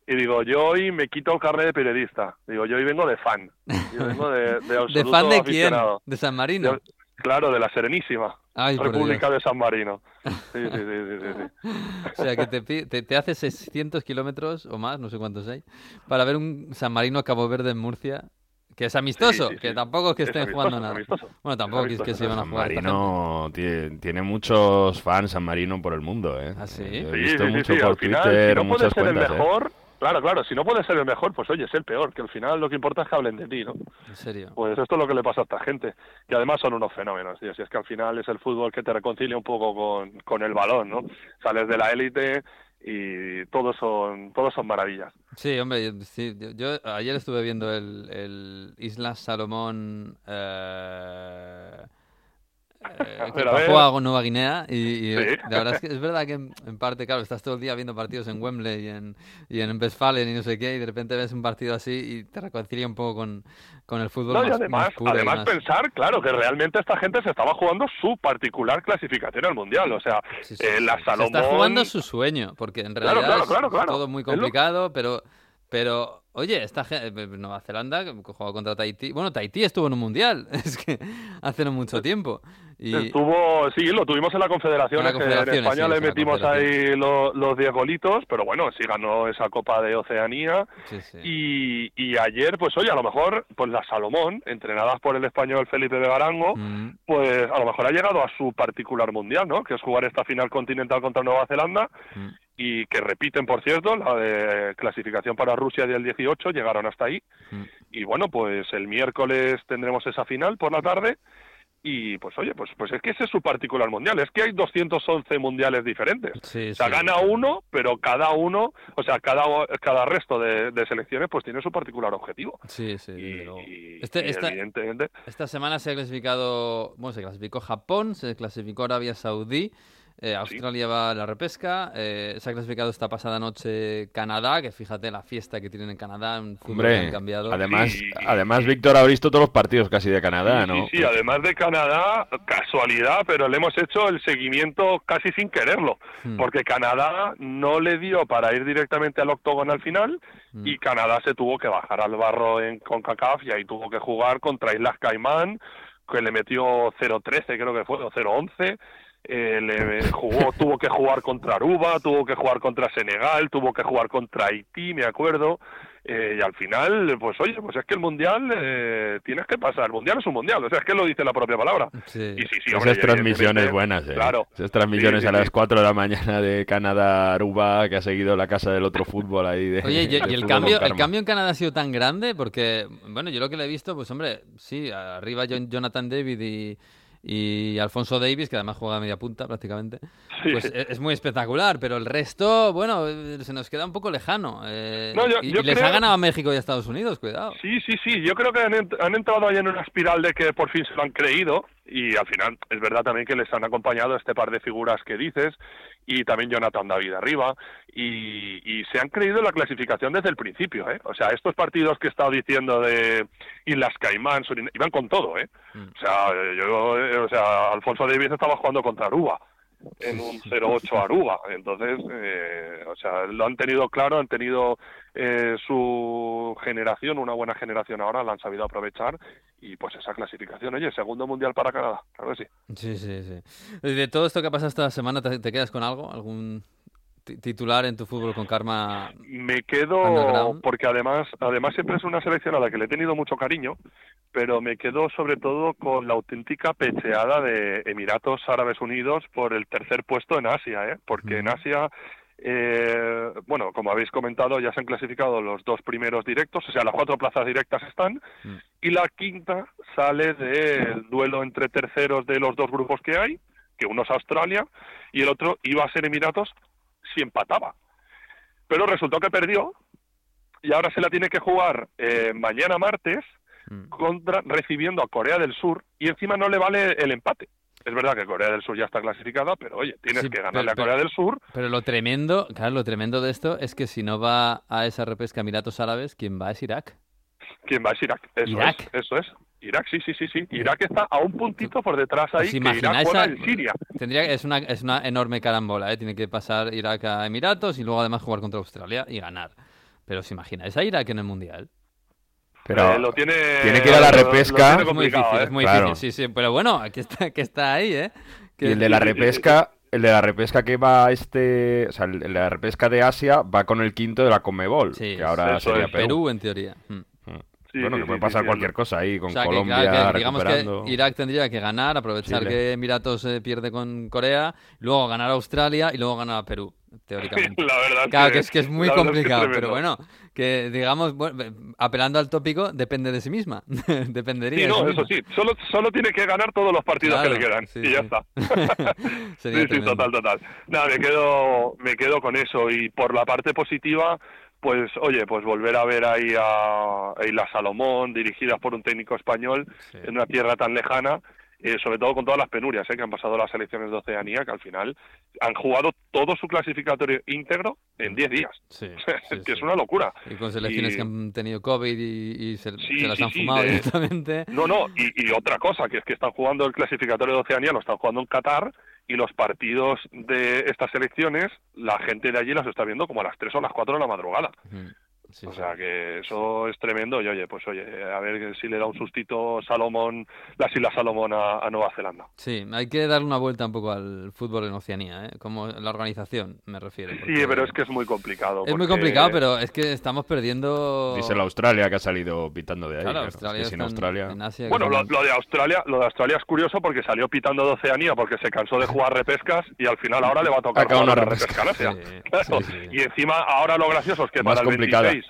y digo, yo hoy me quito el carnet de periodista. Digo, yo hoy vengo de fan. Yo vengo de, de *laughs* ¿De absoluto fan de quién? ¿De San Marino? Yo- claro, de la Serenísima. Ay, República de San Marino. Sí, sí, sí, sí, sí. *laughs* O sea, que te, te, te hace 600 kilómetros o más, no sé cuántos hay, para ver un San Marino Cabo Verde en Murcia, que es amistoso, Sí, sí, que tampoco es que Es estén amistoso, jugando nada. amistoso. Bueno, tampoco Es es que se iban a San jugar. gente. Marino tiene, tiene muchos fans San Marino por el mundo, ¿eh? ¿Ah, sí? Yo He visto sí, sí, mucho sí, por final, Twitter, si no puede muchas ser el ¿eh? mejor, claro, claro, si no puede ser el mejor, pues oye, es el peor, que al final lo que importa es que hablen de ti, ¿no? En serio. Pues esto es lo que le pasa a esta gente, que además son unos fenómenos, tío. Si es que al final es el fútbol que te reconcilia un poco con, con el balón, ¿no? Sales de la élite y todos son todos son maravillas. Sí, hombre, yo, sí, yo, yo ayer estuve viendo el, el Islas Salomón eh, eh, que ver, a ver. Papúa Nueva Guinea y, y Sí. la verdad es que es verdad que en, en parte, claro, estás todo el día viendo partidos en Wembley y en, y en Westfalen y no sé qué y de repente ves un partido así y te reconcilia un poco con, con el fútbol No, y más, además, más puro y además más- pensar, claro, que realmente esta gente se estaba jugando su particular clasificación al Mundial. O sea, Sí, sí, eh, la Se Salomón... está jugando su sueño, porque en realidad claro, es claro, claro. todo muy Es lo- complicado, pero, pero oye, esta ge- eh, Nueva Zelanda que jugó contra Tahití, bueno, Tahití estuvo en un mundial, *laughs* es que hace no mucho tiempo. Y, Estuvo, sí, lo tuvimos en la Confederación, En en España sí, le metimos ahí lo- los 10 golitos, pero bueno, sí ganó esa Copa de Oceanía. sí, sí. Y, y ayer, pues oye, a lo mejor, pues la Salomón, entrenadas por el español Felipe de Garango, Mm, pues a lo mejor ha llegado a su particular mundial, ¿no? Que es jugar esta final continental contra Nueva Zelanda mm. Y que repiten, por cierto, la de clasificación para Rusia del 18, llegaron hasta ahí. Mm. Y bueno, pues el miércoles tendremos esa final por la tarde. Y pues oye, pues, pues es que ese es su particular mundial. Es que hay 211 mundiales diferentes. Sí, O sea, sí. gana uno, pero cada uno, o sea, cada, cada resto de, de selecciones pues tiene su particular objetivo. Sí, sí, Y, y- Este- y esta- evidentemente, Esta semana se ha clasificado, bueno, se clasificó Japón, se clasificó Arabia Saudí, eh, Australia va a la repesca, eh, se ha clasificado esta pasada noche Canadá, que fíjate la fiesta que tienen en Canadá, un fútbol que han Hombre, cambiado. además, Sí. además Víctor ha visto todos los partidos casi de Canadá, Sí, ¿no? Sí, sí, además de Canadá, casualidad, pero le hemos hecho el seguimiento casi sin quererlo, Hmm. porque Canadá no le dio para ir directamente al octógono al final Hmm. y Canadá se tuvo que bajar al barro en CONCACAF y ahí tuvo que jugar contra Islas Caimán, que le metió 0-13 creo que fue, o 0-11. Eh, le jugó, tuvo que jugar contra Aruba, tuvo que jugar contra Senegal, tuvo que jugar contra Haití, me acuerdo. Eh, y al final, pues oye, pues es que el mundial eh, tienes que pasar. El mundial es un mundial, o sea, es que lo dice la propia palabra. Sí. Y sí, sí, hombre, Esas transmisiones buenas, ¿eh? Claro. Esas transmisiones Sí, sí, a las sí. 4 de la mañana de Canadá-Aruba, que ha seguido la casa del otro fútbol ahí. De, Oye, y, de y el cambio, el cambio en Canadá ha sido tan grande porque, bueno, yo lo que le he visto, pues hombre, sí, arriba Jon- Jonathan David y, y Alfonso Davis, que además juega a media punta prácticamente, Sí. pues es, es muy espectacular, pero el resto, bueno, eh, se nos queda un poco lejano. eh, No, yo- y, yo y les creo- ha ganado a México y a Estados Unidos, cuidado. Sí, sí, sí. Yo creo que han, ent- han entrado ahí en una espiral de que por fin se lo han creído y al final es verdad también que les han acompañado este par de figuras que dices y también Jonathan David arriba y, y se han creído la clasificación desde el principio, ¿eh? O sea, estos partidos que he estado diciendo de Islas Caimán, iban con todo, ¿eh? Mm. O sea, yo, o sea, Alfonso Davies estaba jugando contra Aruba. En un 0-8 Aruba. Entonces, eh, o sea, lo han tenido claro, han tenido eh, su generación, una buena generación ahora, la han sabido aprovechar y pues esa clasificación, oye, segundo mundial para Canadá, claro que sí. Sí, sí, sí. De todo esto que ha pasado esta semana, ¿te, quedas con algo? ¿Algún titular en tu fútbol con karma? Me quedo porque además, además siempre es una selección a la que le he tenido mucho cariño, pero me quedo sobre todo con la auténtica pecheada de Emiratos Árabes Unidos por el tercer puesto en Asia, ¿eh? porque en Asia, eh, bueno, como habéis comentado, ya se han clasificado los dos primeros directos, o sea, las cuatro plazas directas están, Mm. y la quinta sale del duelo entre terceros de los dos grupos que hay, que uno es Australia y el otro iba a ser Emiratos si empataba. Pero resultó que perdió y ahora se la tiene que jugar eh, mañana martes Mm. contra recibiendo a Corea del Sur y encima no le vale el empate. Es verdad que Corea del Sur ya está clasificada, pero oye, tienes Sí, que ganarle pero- a Corea del Sur. Pero lo tremendo, claro, lo tremendo de esto es que si no va a esa repesca Emiratos Árabes, ¿quién va es Irak. ¿Quién va? Es Irak. Eso Irak. es. Eso es. Irak, sí, sí, sí, sí. Irak está a un puntito por detrás ahí ¿Os que Irak juega en Siria. Tendría, es, una, es una enorme carambola, ¿eh? Tiene que pasar Irak a Emiratos y luego además jugar contra Australia y ganar. Pero ¿os imagináis a Irak en el Mundial? Pero Eh, lo tiene, tiene que ir a la lo- lo repesca. Es muy difícil, ¿eh? es muy Claro. difícil, sí, sí. Pero bueno, aquí está, que está ahí, ¿eh? Que- Y el de la repesca, el de la repesca que va a este, o sea, el de la repesca de Asia va con el quinto de la Conmebol, Sí, que ahora sería es. Perú. Perú, en teoría. Mm. Sí, bueno, sí, que puede sí, pasar sí, cualquier sí. cosa ahí con O sea, que, Colombia claro, que digamos recuperando. que Irak tendría que ganar, aprovechar Chile. que Emiratos eh, pierde con Corea, luego ganar a Australia y luego ganar a Perú, *laughs* teóricamente. La verdad Claro, que es que es *laughs* muy que es complicado, pero bueno, que digamos, bueno, apelando al tópico, depende de sí misma. *laughs* Dependería. Sí, de no, sí eso misma. sí, solo, solo tiene que ganar todos los partidos Claro, que le quedan sí, y ya sí. está. Sí, sí, total, total. Nada, me quedo, me quedo con eso y por la parte positiva, pues oye, pues volver a ver ahí a, a Isla Salomón, dirigidas por un técnico español Sí. en una tierra tan lejana, eh, sobre todo con todas las penurias eh, que han pasado las selecciones de Oceanía, que al final han jugado todo su clasificatorio íntegro en 10 días. *laughs* Sí, que es una locura. Y con selecciones Y- que han tenido COVID y, y se, las han fumado de- directamente. No, no, y, y otra cosa, que es que están jugando el clasificatorio de Oceanía, lo están jugando en Qatar, y los partidos de estas elecciones, la gente de allí las está viendo como a las 3 o las 4 de la madrugada. O sea que eso es tremendo y oye, pues oye, a ver si le da un sustito Salomón, las Islas Salomón a, Nueva Zelanda. Sí, hay que darle una vuelta un poco al fútbol en Oceanía, ¿eh? como la organización me refiero. Sí, pero es que es muy complicado. Es muy complicado, pero es que estamos perdiendo... Dice la Australia que ha salido pitando de ahí. Claro. Australia, es que Australia... Bueno, lo, de Australia, lo de Australia es curioso porque salió pitando de Oceanía porque se cansó de jugar repescas y al final ahora le va a tocar jugar una repesca, repesca *laughs* Y encima ahora lo gracioso es que Más para el 26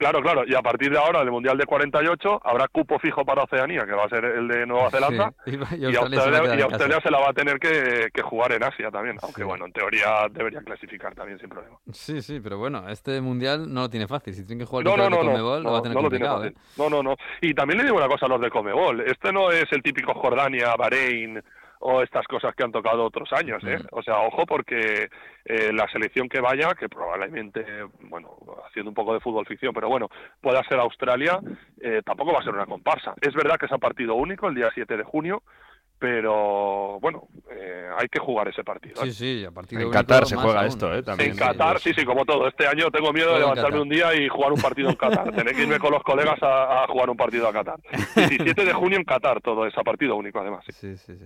Claro, claro. Y a partir de ahora, del Mundial de 48, habrá cupo fijo para Oceanía, que va a ser el de Nueva Zelanda. Y, Australia, se la va a tener que, jugar en Asia también. Aunque bueno, en teoría debería clasificar también sin problema. Sí, sí, pero bueno, este Mundial no lo tiene fácil. Si tiene que jugar no, no, no, de Comebol, lo va a tener complicado. ¿eh? No, no, no. Y también le digo una cosa a los de Comebol. Este no es el típico Jordania, Bahrein o estas cosas que han tocado otros años, ¿eh? Mm. O sea, ojo porque eh, la selección que vaya, que probablemente, bueno, haciendo un poco de fútbol ficción, pero bueno, pueda ser Australia, eh, tampoco va a ser una comparsa. Es verdad que es a partido único el día 7 de junio, pero bueno, eh, hay que jugar ese partido. ¿eh? Sí, sí, a partir de En Qatar se juega aún. esto, ¿eh? También. En Qatar, sí, sí, como todo. Este año tengo miedo de levantarme un día y jugar un partido en Qatar. *laughs* Tener que irme con los colegas a, a jugar un partido a Qatar. 17 de junio en Qatar, todo es a partido único, además. sí. Sí, sí, sí.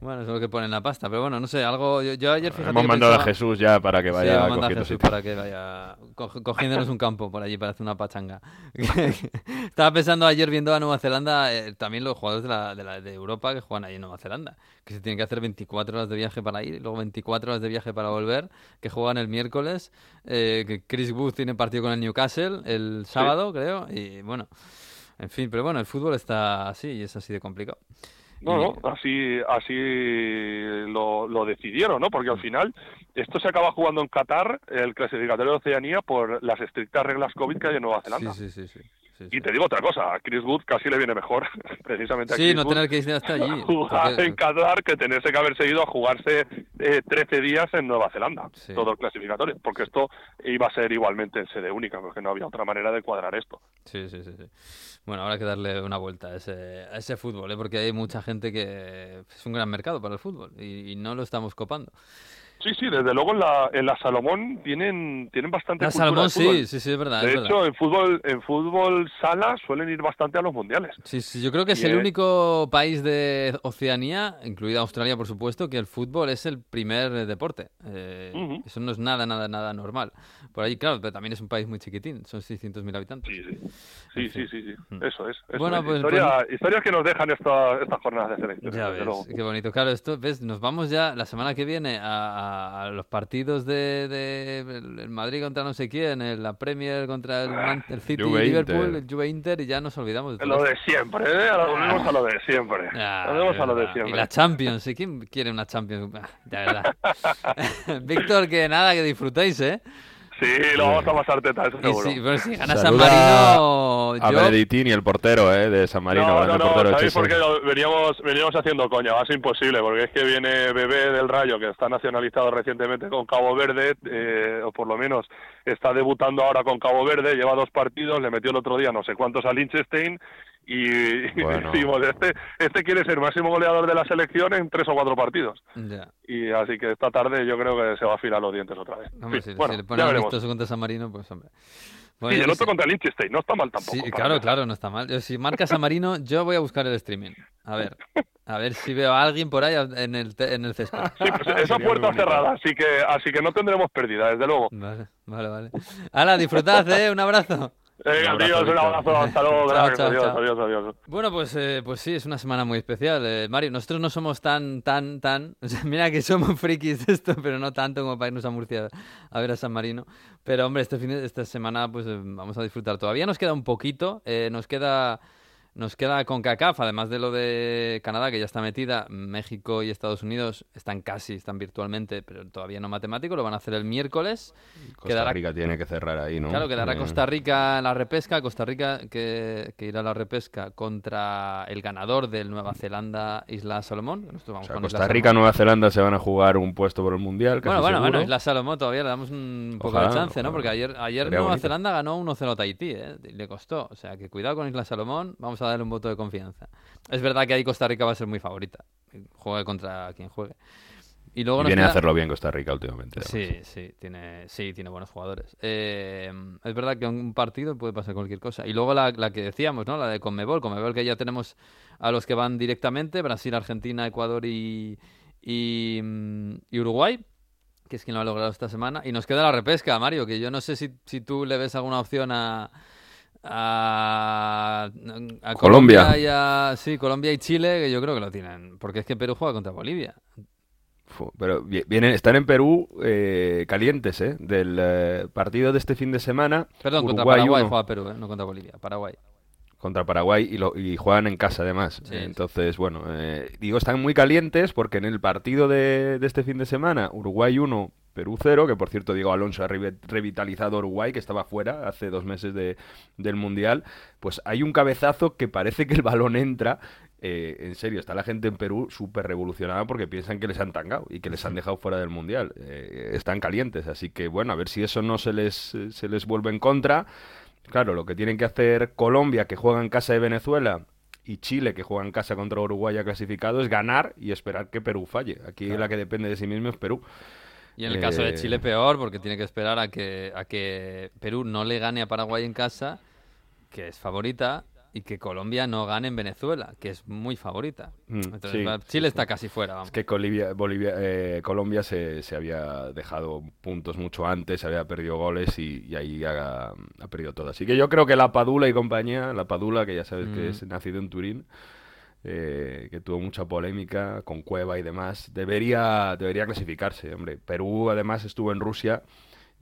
Bueno, eso es lo que pone en la pasta, pero bueno, no sé, algo... Yo, yo ayer, fíjate Hemos que mandado a Jesús ya para que Sí, vaya hemos mandado a Jesús sitio. para que vaya co- cogiéndonos un campo por allí para hacer una pachanga. *laughs* Estaba pensando ayer viendo a Nueva Zelanda, eh, también los jugadores de, la, de, la- de Europa que juegan ahí en Nueva Zelanda, que se tienen que hacer 24 horas de viaje para ir luego 24 horas de viaje para volver, que juegan el miércoles, eh, que Chris Wood tiene partido con el Newcastle el sábado, creo, y bueno, en fin, pero bueno, el fútbol está así y es así de complicado. No, no, así, así lo, lo decidieron, ¿no? Porque al final esto se acaba jugando en Qatar, el clasificatorio de Oceanía, por las estrictas reglas COVID que hay en Nueva Zelanda. Sí, sí, sí, sí. Sí, Y te digo otra cosa, a Chris Wood casi le viene mejor, *laughs* precisamente a Sí, Chris no Wood, tener que ir hasta allí. jugar porque- en Qatar que tenerse que haberse ido a jugarse eh, 13 días en Nueva Zelanda, todo el clasificatorio, porque esto iba a ser igualmente en sede única, porque no había otra manera de cuadrar esto. Sí, sí, sí, sí. Bueno, habrá que darle una vuelta a ese, a ese fútbol, ¿eh? porque hay mucha gente que es un gran mercado para el fútbol y, y no lo estamos copando. Sí, sí, desde luego en la, en la Salomón tienen, tienen bastante La cultura Salomón de fútbol. sí, sí, sí, es verdad. De es hecho, verdad. en fútbol, en fútbol sala suelen ir bastante a los mundiales. Sí, sí, yo creo que es y el es- único país de Oceanía, incluida Australia, por supuesto, que el fútbol es el primer deporte. Eh, Ujú. Eso no es nada, nada, nada normal. Por ahí, claro, pero también es un país muy chiquitín, son 600.000 habitantes. Sí, sí. Sí, En fin. sí, sí, sí. Mm. Eso es. eso Bueno, es. pues- Historia- historias que nos dejan esta- estas jornadas de selección. Ya ves, luego. qué bonito. Claro, esto, ves, nos vamos ya la semana que viene a, a- a los partidos de, de el Madrid contra no sé quién, el- la Premier contra el, Man- el City, Juve Liverpool, Inter. el Juve Inter y ya nos olvidamos de todo Lo esto. de siempre, ¿eh? Volvemos a lo de siempre. Ah, volvemos a lo de siempre. Y la Champions, ¿y quién quiere una Champions? Ah, de verdad. *laughs* *laughs* Víctor, que nada, que disfrutéis, ¿eh? Sí, lo vamos a pasar teta, eso seguro. si gana San Marino, A yo... Benedictini, el portero eh, de San Marino. no, no, no, portero ¿sabéis por qué? Veníamos, veníamos haciendo coña, va a ser imposible, porque es que viene Bebé del Rayo, que está nacionalizado recientemente con Cabo Verde, eh, o por lo menos está debutando ahora con Cabo Verde, lleva dos partidos, le metió el otro día no sé cuántos a Liechtenstein, y *laughs* Bueno. decimos, este, este quiere ser máximo goleador de la selección en tres o cuatro partidos. Ya. Y así que esta tarde yo creo que se va a afilar los dientes otra vez. Hombre, Sí, si, bueno, si le ya ponen contra San Marino, pues hombre. Sí, Bueno, y el otro contra Liechtenstein, no está mal tampoco. Sí, claro, claro, no está mal. Si marca San Marino, yo voy a buscar el streaming. A ver, a ver si veo a alguien por ahí en el, en el césped. Sí, pues esa puerta cerrada, así que, así que no tendremos pérdida, desde luego. Vale, vale, vale. Hala, disfrutad, ¿eh? Un abrazo. Eh, Un abrazo, adiós, un abrazo, hasta *laughs* luego, gracias, chao, adiós, chao. adiós, adiós. Bueno, pues, eh, pues sí, es una semana muy especial. eh, Mario, nosotros no somos tan, tan, tan... *laughs* o sea, mira que somos frikis de esto, pero no tanto como para irnos a Murcia a ver a San Marino. Pero, hombre, este fin de, esta semana pues eh, vamos a disfrutar. Todavía nos queda un poquito. eh, nos queda... Nos queda con CACAF, además de lo de Canadá, que ya está metida, México y Estados Unidos están casi, están virtualmente, pero todavía no matemático, lo van a hacer el miércoles. Costa Quedará- Rica tiene que cerrar ahí, ¿no? Claro, quedará Eh, Costa Rica en la repesca. Costa Rica que, que irá a la repesca contra el ganador del Nueva Zelanda Isla Salomón. Nosotros o vamos sea, con Costa Isla Rica, Salomón. Nueva Zelanda se van a jugar un puesto por el Mundial, casi Bueno, bueno, bueno. Isla Salomón todavía le damos un poco Ojalá, de chance, ¿no? Porque ayer, Nueva bonito. Zelanda ganó 1-0 a Tahití, ¿eh? Le costó. O sea, que cuidado con Isla Salomón. Vamos a darle un voto de confianza. Es verdad que ahí Costa Rica va a ser muy favorita. Juegue contra quien juegue. Y luego Y viene a hacerlo bien Costa Rica últimamente. además. Sí, sí, tiene, sí, tiene buenos jugadores. Eh, es verdad que en un partido puede pasar cualquier cosa. Y luego la, la que decíamos, ¿no? La de Conmebol. Conmebol que ya tenemos a los que van directamente, Brasil, Argentina, Ecuador y, y, mm, y Uruguay, que es quien lo ha logrado esta semana. Y nos queda la repesca, Mario, que yo no sé si, si tú le ves alguna opción a... A, a Colombia. y a- sí, Colombia y Chile, que yo creo que lo tienen. Porque es que Perú juega contra Bolivia. Pero vi- vienen, están en Perú eh, calientes, ¿eh? Del eh, partido de este fin de semana. Perdón, contra Paraguay uno. juega Perú, ¿eh? no contra Bolivia. Paraguay. contra Paraguay y, lo, y juegan en casa además. Sí, Entonces, bueno, digo, están muy calientes porque en el partido de, de este fin de semana, Uruguay 1, Perú 0, que por cierto Diego Alonso ha revi- revitalizado Uruguay, que estaba fuera hace dos meses de- del Mundial, pues hay un cabezazo que parece que el balón entra. eh, en serio, está la gente en Perú súper revolucionada porque piensan que les han tangado y que les han dejado fuera del Mundial. Eh, están calientes, así que bueno, a ver si eso no se les, se les vuelve en contra. Claro, lo que tienen que hacer Colombia, que juega en casa de Venezuela, y Chile, que juega en casa contra Uruguay ya clasificado, es ganar y esperar que Perú falle. Aquí la que depende de sí mismo es Perú. Y en el caso de Eh, Chile peor, porque tiene que esperar a que, a que Perú no le gane a Paraguay en casa, que es favorita, y que Colombia no gane en Venezuela, que es muy favorita. Mm, Entonces, sí, va- sí, Chile sí. está casi fuera, vamos. Es que Bolivia, eh, Colombia se, se había dejado puntos mucho antes, había perdido goles y, y ahí ha, ha perdido todo. Así que yo creo que la Padula y compañía, la Padula, que ya sabes que Mm. es nacido en Turín, eh, que tuvo mucha polémica con Cueva y demás, debería, debería clasificarse, hombre. Perú además estuvo en Rusia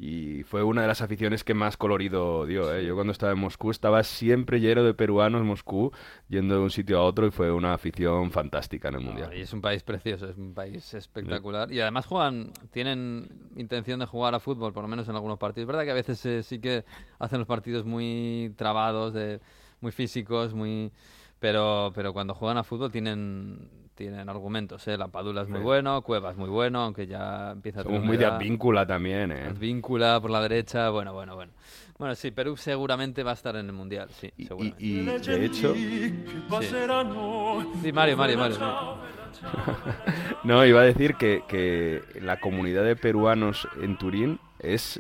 y fue una de las aficiones que más colorido dio. ¿eh? Yo cuando estaba en Moscú estaba siempre lleno de peruanos Moscú, yendo de un sitio a otro y fue una afición fantástica en el Mundial. y es un país precioso, es un país espectacular. Y además juegan, tienen intención de jugar a fútbol, por lo menos en algunos partidos. Es verdad que a veces eh, sí que hacen los partidos muy trabados, de, muy físicos, muy... Pero, pero cuando juegan a fútbol tienen tienen argumentos, ¿eh? La Padula es muy bueno, Cueva es muy bueno, aunque ya empieza a Somos muy de Advíncula también, ¿eh? Advíncula por la derecha, bueno, bueno, bueno. Bueno, sí, Perú seguramente va a estar en el Mundial, sí, Y, seguramente. y, de hecho... Sí, Mario, Mario, Mario. *laughs* no, iba a decir que, que la comunidad de peruanos en Turín es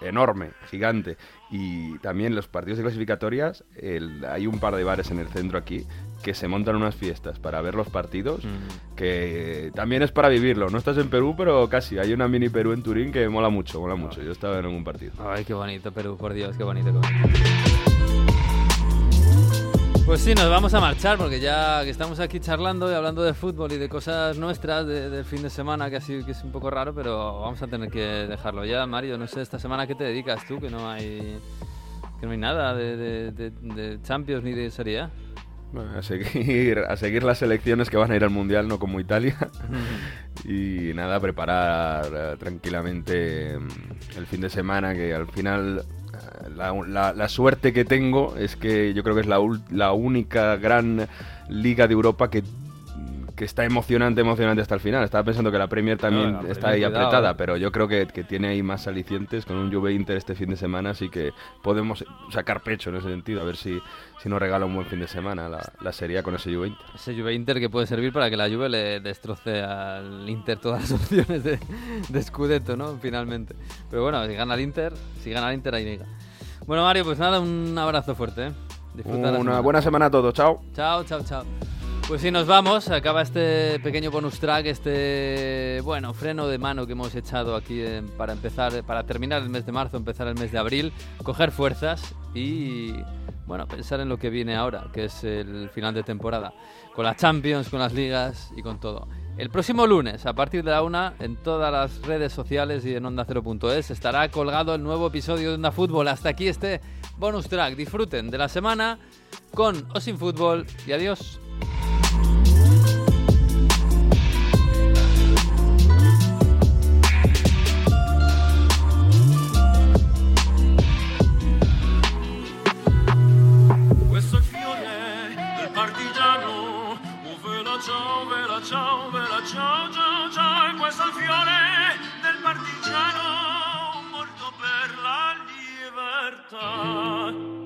enorme, gigante. Y también los partidos de clasificatorias, el- hay un par de bares en el centro aquí que se montan unas fiestas para ver los partidos, Mm. que también es para vivirlo. No estás en Perú, pero casi. Hay una mini Perú en Turín que mola mucho, mola mucho. Yo estaba en un partido. Ay, qué bonito Perú, por Dios, qué bonito, qué bonito. Pues sí, nos vamos a marchar porque ya que estamos aquí charlando y hablando de fútbol y de cosas nuestras de- del fin de semana, que así que es un poco raro, pero vamos a tener que dejarlo ya. Mario, no sé, esta semana qué te dedicas tú, que no hay que no hay nada de, de- de- de Champions ni de Serie A. Bueno, a seguir, a seguir las elecciones que van a ir al Mundial, no como Italia. *laughs* y nada, preparar eh, tranquilamente mm, el fin de semana, que al final la, la- la suerte que tengo es que yo creo que es la, la única gran liga de Europa que, que está emocionante, emocionante hasta el final. Estaba pensando que la Premier también No, la está Premier, ahí cuidado, apretada, pero yo creo que, que tiene ahí más alicientes con un Juve Inter este fin de semana, así que podemos sacar pecho en ese sentido, a ver si, si nos regala un buen fin de semana la, la Serie con ese Juve Inter. Ese Juve Inter que puede servir para que la Juve le destroce al Inter todas las *laughs* opciones de, de Scudetto, ¿no? Finalmente. Pero bueno, si gana el Inter, si gana el Inter hay liga. Bueno, Mario, pues nada, un abrazo fuerte, ¿eh? Disfruta Una semana. buena semana a todos, chao. Chao, chao, chao. Pues sí, nos vamos. Acaba este pequeño bonus track, este, bueno, freno de mano que hemos echado aquí eh, para empezar, para terminar el mes de marzo, empezar el mes de abril, coger fuerzas y, bueno, pensar en lo que viene ahora, que es el final de temporada, con las Champions, con las ligas y con todo. El próximo lunes, a partir de la una, en todas las redes sociales y en onda0.es, estará colgado el nuevo episodio de Onda Fútbol. Hasta aquí este bonus track. Disfruten de la semana con o sin fútbol y adiós. ciao, bella ciao, ciao, ciao, e questo è il fiore del partigiano morto per la libertà.